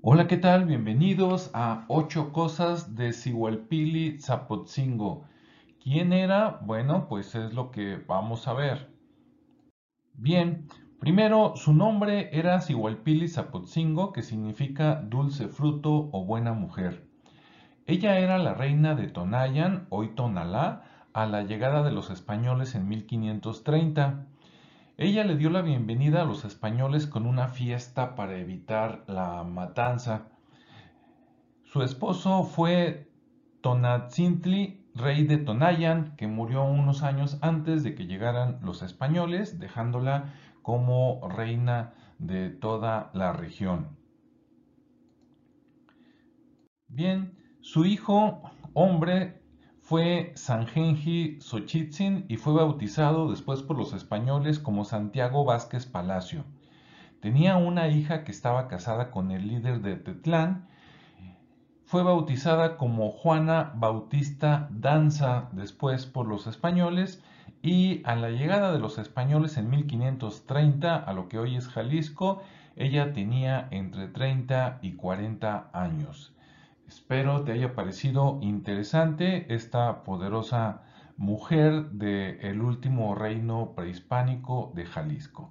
Hola, ¿qué tal? Bienvenidos a 8 cosas de Sihualpili Zapotzingo. ¿Quién era? Bueno, pues es lo que vamos a ver. Bien, primero su nombre era Sihualpili Zapotzingo, que significa dulce fruto o buena mujer. Ella era la reina de Tonayan, hoy Tonalá, a la llegada de los españoles en 1530. Ella le dio la bienvenida a los españoles con una fiesta para evitar la matanza. Su esposo fue Tonatzintli, rey de Tonayan, que murió unos años antes de que llegaran los españoles, dejándola como reina de toda la región. Bien, su hijo, hombre, fue Sanjenji Xochitzin y fue bautizado después por los españoles como Santiago Vázquez Palacio. Tenía una hija que estaba casada con el líder de Tetlán. Fue bautizada como Juana Bautista Danza después por los españoles y a la llegada de los españoles en 1530 a lo que hoy es Jalisco, ella tenía entre 30 y 40 años. Espero te haya parecido interesante esta poderosa mujer del último reino prehispánico de Jalisco.